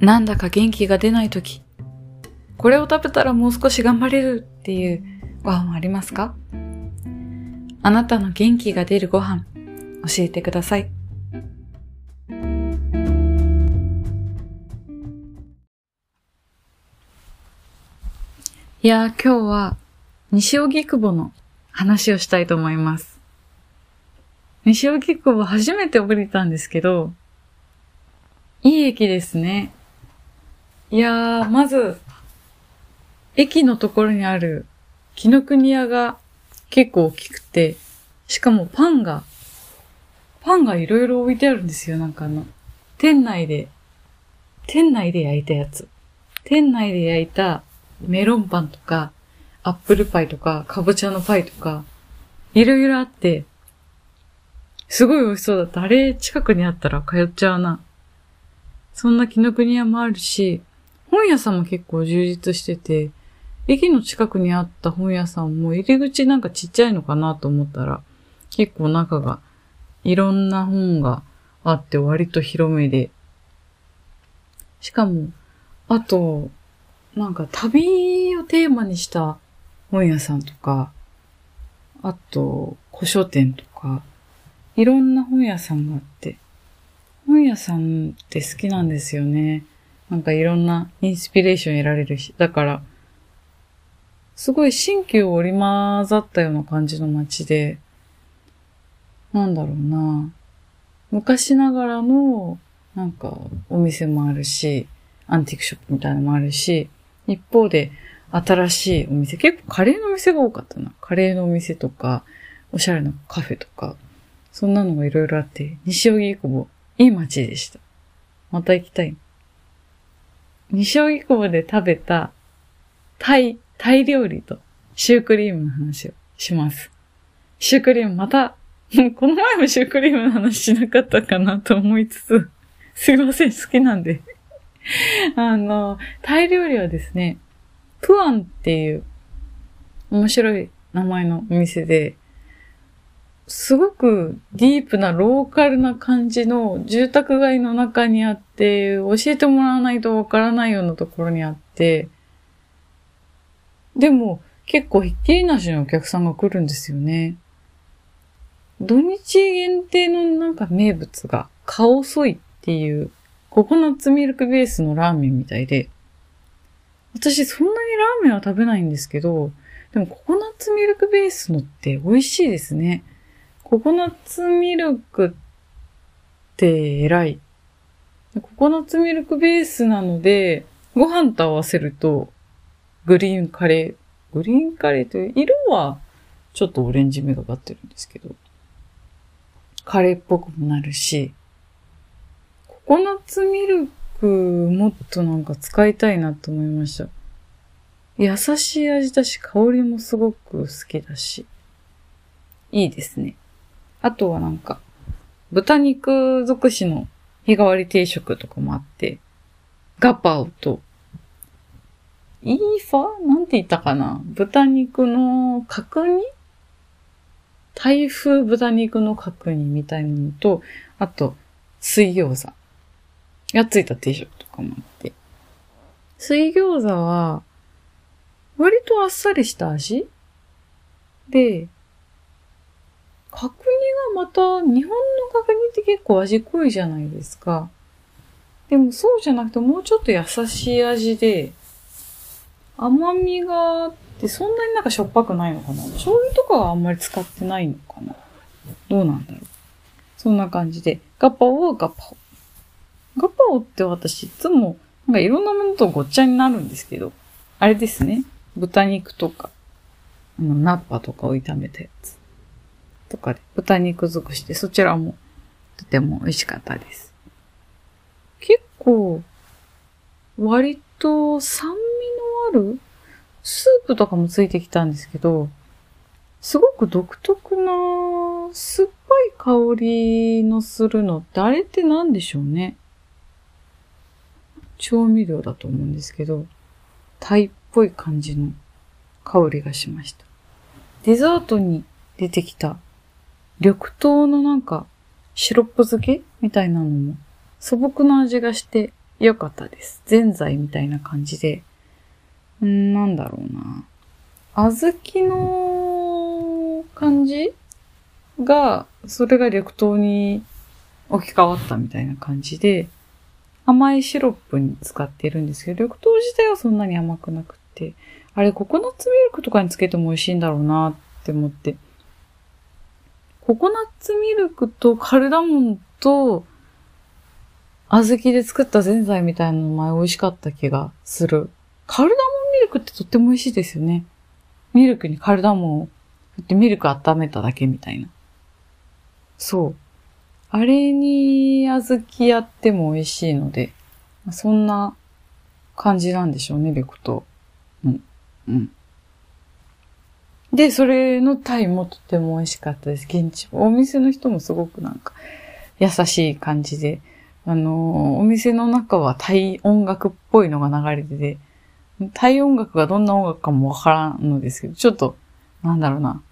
なんだか元気が出ないとき、これを食べたらもう少し頑張れるっていうご飯はありますか？あなたの元気が出るご飯、教えてください。いやー、今日は西荻窪の話をしたいと思います。西荻窪初めて降りたんですけど、いい駅ですね。いやー、まず、駅のところにある紀ノ国屋が結構大きくて、しかもパンが、パンがいろいろ置いてあるんですよ。なんかあの、店内で、店内で焼いたやつ。店内で焼いたメロンパンとか、アップルパイとか、かぼちゃのパイとか、いろいろあって、すごい美味しそうだった。あれ、近くにあったら通っちゃうな。そんな紀ノ国屋もあるし、本屋さんも結構充実してて、駅の近くにあった本屋さんも入り口なんかちっちゃいのかなと思ったら、結構中がいろんな本があって割と広めで。しかも、あと、なんか旅をテーマにした本屋さんとか、あと、古書店とか、いろんな本屋さんがあって、本屋さんって好きなんですよね。なんかいろんなインスピレーション得られるし。だから、すごい新旧織り混ざったような感じの街で、なんだろうな。昔ながらの、なんか、お店もあるし、アンティークショップみたいなのもあるし、一方で、新しいお店、結構カレーのお店が多かったな。カレーのお店とか、おしゃれなカフェとか、そんなのがいろいろあって、西荻窪、いい街でした。また行きたい。西荻窪で食べたタイ、タイ料理とシュークリームの話をします。シュークリームまた、この前もシュークリームの話しなかったかなと思いつつ、すいません、好きなんで あの、タイ料理はですね、プアンっていう面白い名前のお店で、すごくディープなローカルな感じの住宅街の中にあっって、教えてもらわないとわからないようなところにあって、でも結構ひっきりなしのお客さんが来るんですよね。土日限定のなんか名物がカオソイっていうココナッツミルクベースのラーメンみたいで、私そんなにラーメンは食べないんですけど、でもココナッツミルクベースのって美味しいですね。ココナッツミルクって偉い。ココナッツミルクベースなので、ご飯と合わせると、グリーンカレー。グリーンカレーという色は、ちょっとオレンジ目がかってるんですけど、カレーっぽくもなるし、ココナッツミルクもっとなんか使いたいなと思いました。優しい味だし、香りもすごく好きだし、いいですね。あとはなんか、豚肉尽くしの日替わり定食とかもあって、ガパオと、イーファなんて言ったかな？豚肉の角煮？台風豚肉の角煮みたいなのと、あと、水餃子。がついた定食とかもあって。水餃子は、割とあっさりした味？で、角煮がまた、日本の角煮って結構味濃いじゃないですか。でもそうじゃなくてもうちょっと優しい味で、甘みがあってそんなになんかしょっぱくないのかな醤油とかはあんまり使ってないのかなどうなんだろうそんな感じで、ガパオはガパオ。ガパオって私いつもなんかいろんなものとごっちゃになるんですけど、あれですね。豚肉とか、あの、ナッパとかを炒めたやつ。とかで豚肉尽くして、そちらもとても美味しかったです。結構、割と酸味のあるスープとかもついてきたんですけど、すごく独特な酸っぱい香りのするのってあれって何でしょうね。調味料だと思うんですけど、タイっぽい感じの香りがしました。デザートに出てきた緑豆のなんか、シロップ漬けみたいなのも素朴な味がして良かったです。ぜんざいみたいな感じで。んーなんだろうな。小豆の感じが、それが緑豆に置き換わったみたいな感じで、甘いシロップに使ってるんですけど、緑豆自体はそんなに甘くなくって、あれココナッツミルクとかにつけても美味しいんだろうなって思って。ココナッツミルクとカルダモンと、小豆で作ったぜんざいみたいなの前美味しかった気がする。カルダモンミルクってとっても美味しいですよね。ミルクにカルダモンを振ってミルク温めただけみたいな。そう。あれに小豆やっても美味しいので、そんな感じなんでしょうね、緑豆。うん。うん。で、それのタイもとても美味しかったです。現地。お店の人もすごくなんか優しい感じで、あのお店の中はタイ音楽っぽいのが流れてて、タイ音楽がどんな音楽かもわからんのですけど、ちょっと、なんだろうな。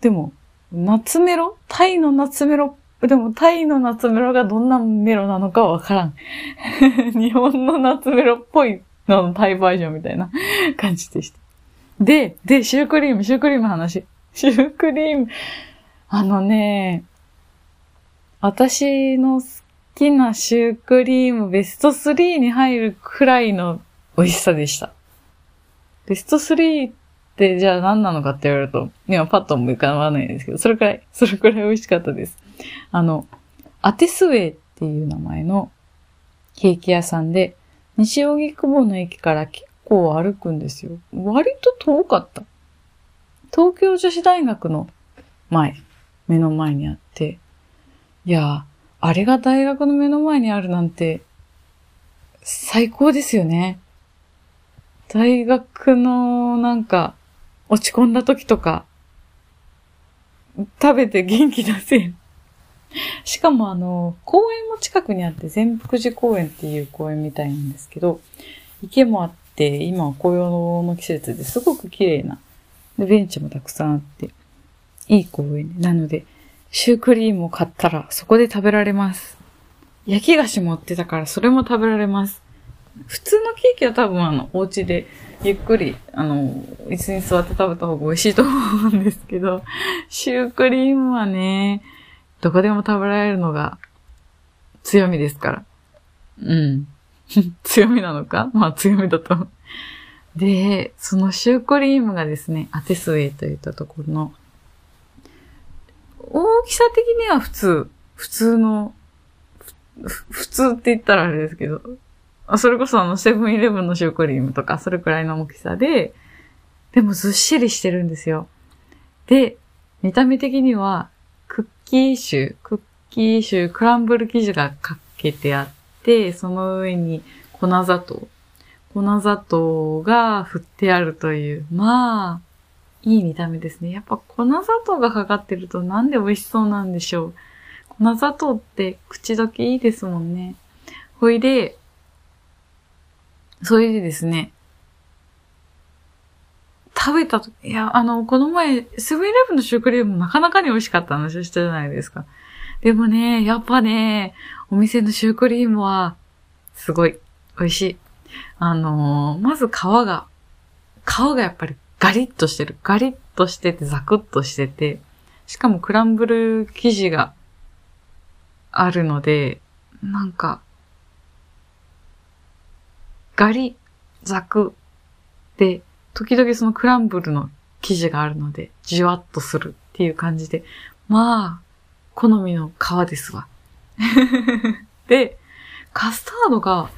でも、夏メロ？タイの夏メロ？でもタイの夏メロがどんなメロなのかわからん。日本の夏メロっぽいののタイバージョンみたいな感じでした。で、で、シュークリーム、シュークリーム話。シュークリーム。あのね、私の好きなシュークリームベスト3に入るくらいの美味しさでした。ベスト3ってじゃあ何なのかって言われると、今パッとも浮かばないんですけど、それくらい、それくらい美味しかったです。あの、アテスウェイっていう名前のケーキ屋さんで、西荻窪の駅から構歩くんですよ。割と遠かった。東京女子大学の前、目の前にあって、いや、あれが大学の目の前にあるなんて、最高ですよね。大学のなんか、落ち込んだ時とか、食べて元気出せ。しかもあの、公園も近くにあって、全福寺公園っていう公園みたいなんですけど、池もあって、今は紅葉の季節ですごく綺麗な、ベンチもたくさんあって、いい公園。なので、シュークリームを買ったらそこで食べられます。焼き菓子持ってたからそれも食べられます。普通のケーキは多分あの、お家でゆっくり、あの、椅子に座って食べた方が美味しいと思うんですけど、シュークリームはね、どこでも食べられるのが強みですから。うん。強みなのか？まあ強みだと。で、そのシュークリームがですね、アテスウェイといったところの、大きさ的には普通、普通の、普通って言ったらあれですけど、それこそあのセブンイレブンのシュークリームとか、それくらいの大きさで、でもずっしりしてるんですよ。で、見た目的には、クッキーシュー、クッキーシュー、クランブル生地がかけてあって、その上に粉砂糖。粉砂糖が振ってあるという、まあ、いい見た目ですね。やっぱ粉砂糖がかかってるとなんで美味しそうなんでしょう。粉砂糖って口どきいいですもんね。ほいで、それでですね、食べたと、いや、あの、この前、セブンイレブンのシュークリームなかなかに美味しかった話をしたじゃないですか。でもね、やっぱね、お店のシュークリームは、すごい、美味しい。あのーまず皮が、皮がやっぱりガリッとしてる。ガリッとしてて、ザクッとしてて、しかもクランブル生地があるので、なんか、ガリ、ザクで、時々そのクランブルの生地があるので、じわっとするっていう感じで、まあ、好みの皮ですわ。で、カスタードが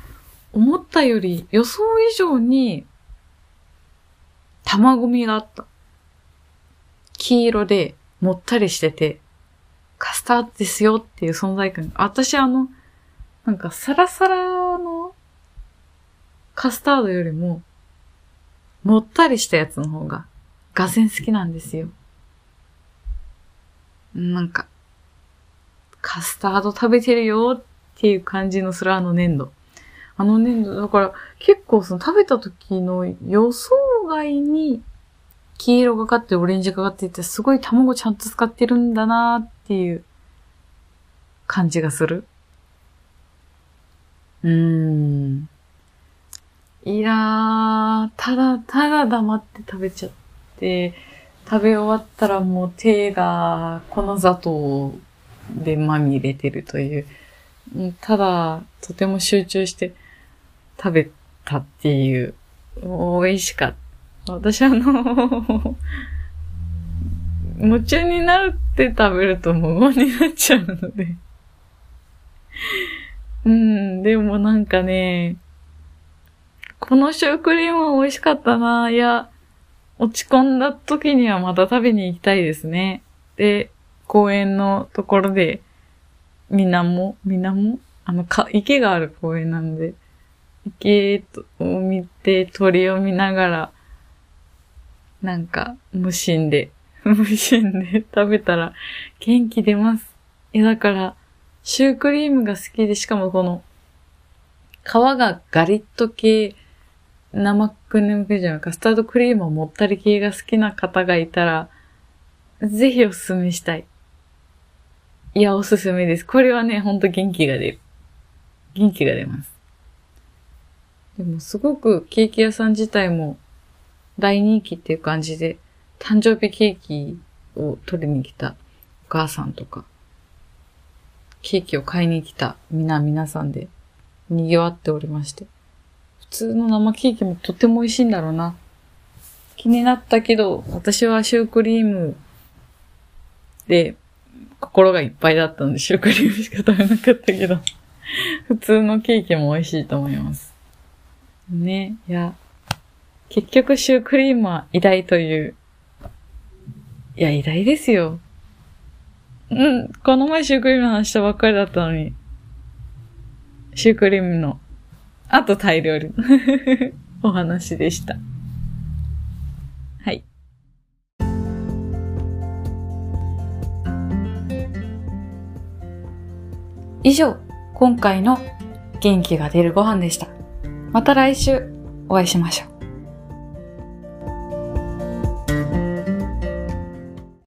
思ったより予想以上に卵みがあった。黄色でもったりしてて、カスタードですよっていう存在感。私あの、なんかサラサラのカスタードよりも、もったりしたやつの方が、がぜ好きなんですよ。なんか、カスタード食べてるよっていう感じのするあの粘土。あの粘土、だから結構その食べた時の予想外に黄色がかってオレンジがかっていて、すごい卵ちゃんと使ってるんだなっていう感じがする。うーん。いやー、ただ、ただ黙って食べちゃって、食べ終わったらもう手が粉砂糖でまみれてるという。ただ、とても集中して食べたっていう。美味しかった。私あの、夢中になるって食べると無言になっちゃうので。うん、でもなんかね、このシュークリームは美味しかったな。いや、落ち込んだ時にはまた食べに行きたいですね。で、公園のところで、みなも、みなも？あの、か、池がある公園なんで、池を見て、鳥を見ながら、なんか、無心で、無心で食べたら元気出ます。いや、だから、シュークリームが好きで、しかもこの、皮がガリッと系、生クリームじゃない、カスタードクリームをもったり系が好きな方がいたら、ぜひおすすめしたい。いや、おすすめです。これはね、ほんと元気が出る。元気が出ます。でも、すごくケーキ屋さん自体も大人気っていう感じで、誕生日ケーキを取りに来たお母さんとか、ケーキを買いに来た皆皆さんで賑わっておりまして。普通の生ケーキもとっても美味しいんだろうな。気になったけど、私はシュークリームで心がいっぱいだったので、シュークリームしか食べなかったけど、普通のケーキも美味しいと思います。ね、いや、結局シュークリームは偉大という。いや、偉大ですよ。うん、この前シュークリームの話したばっかりだったのに。シュークリームの、あとタイ料理 お話でした。以上、今回の元気が出るご飯でした。また来週お会いしましょう。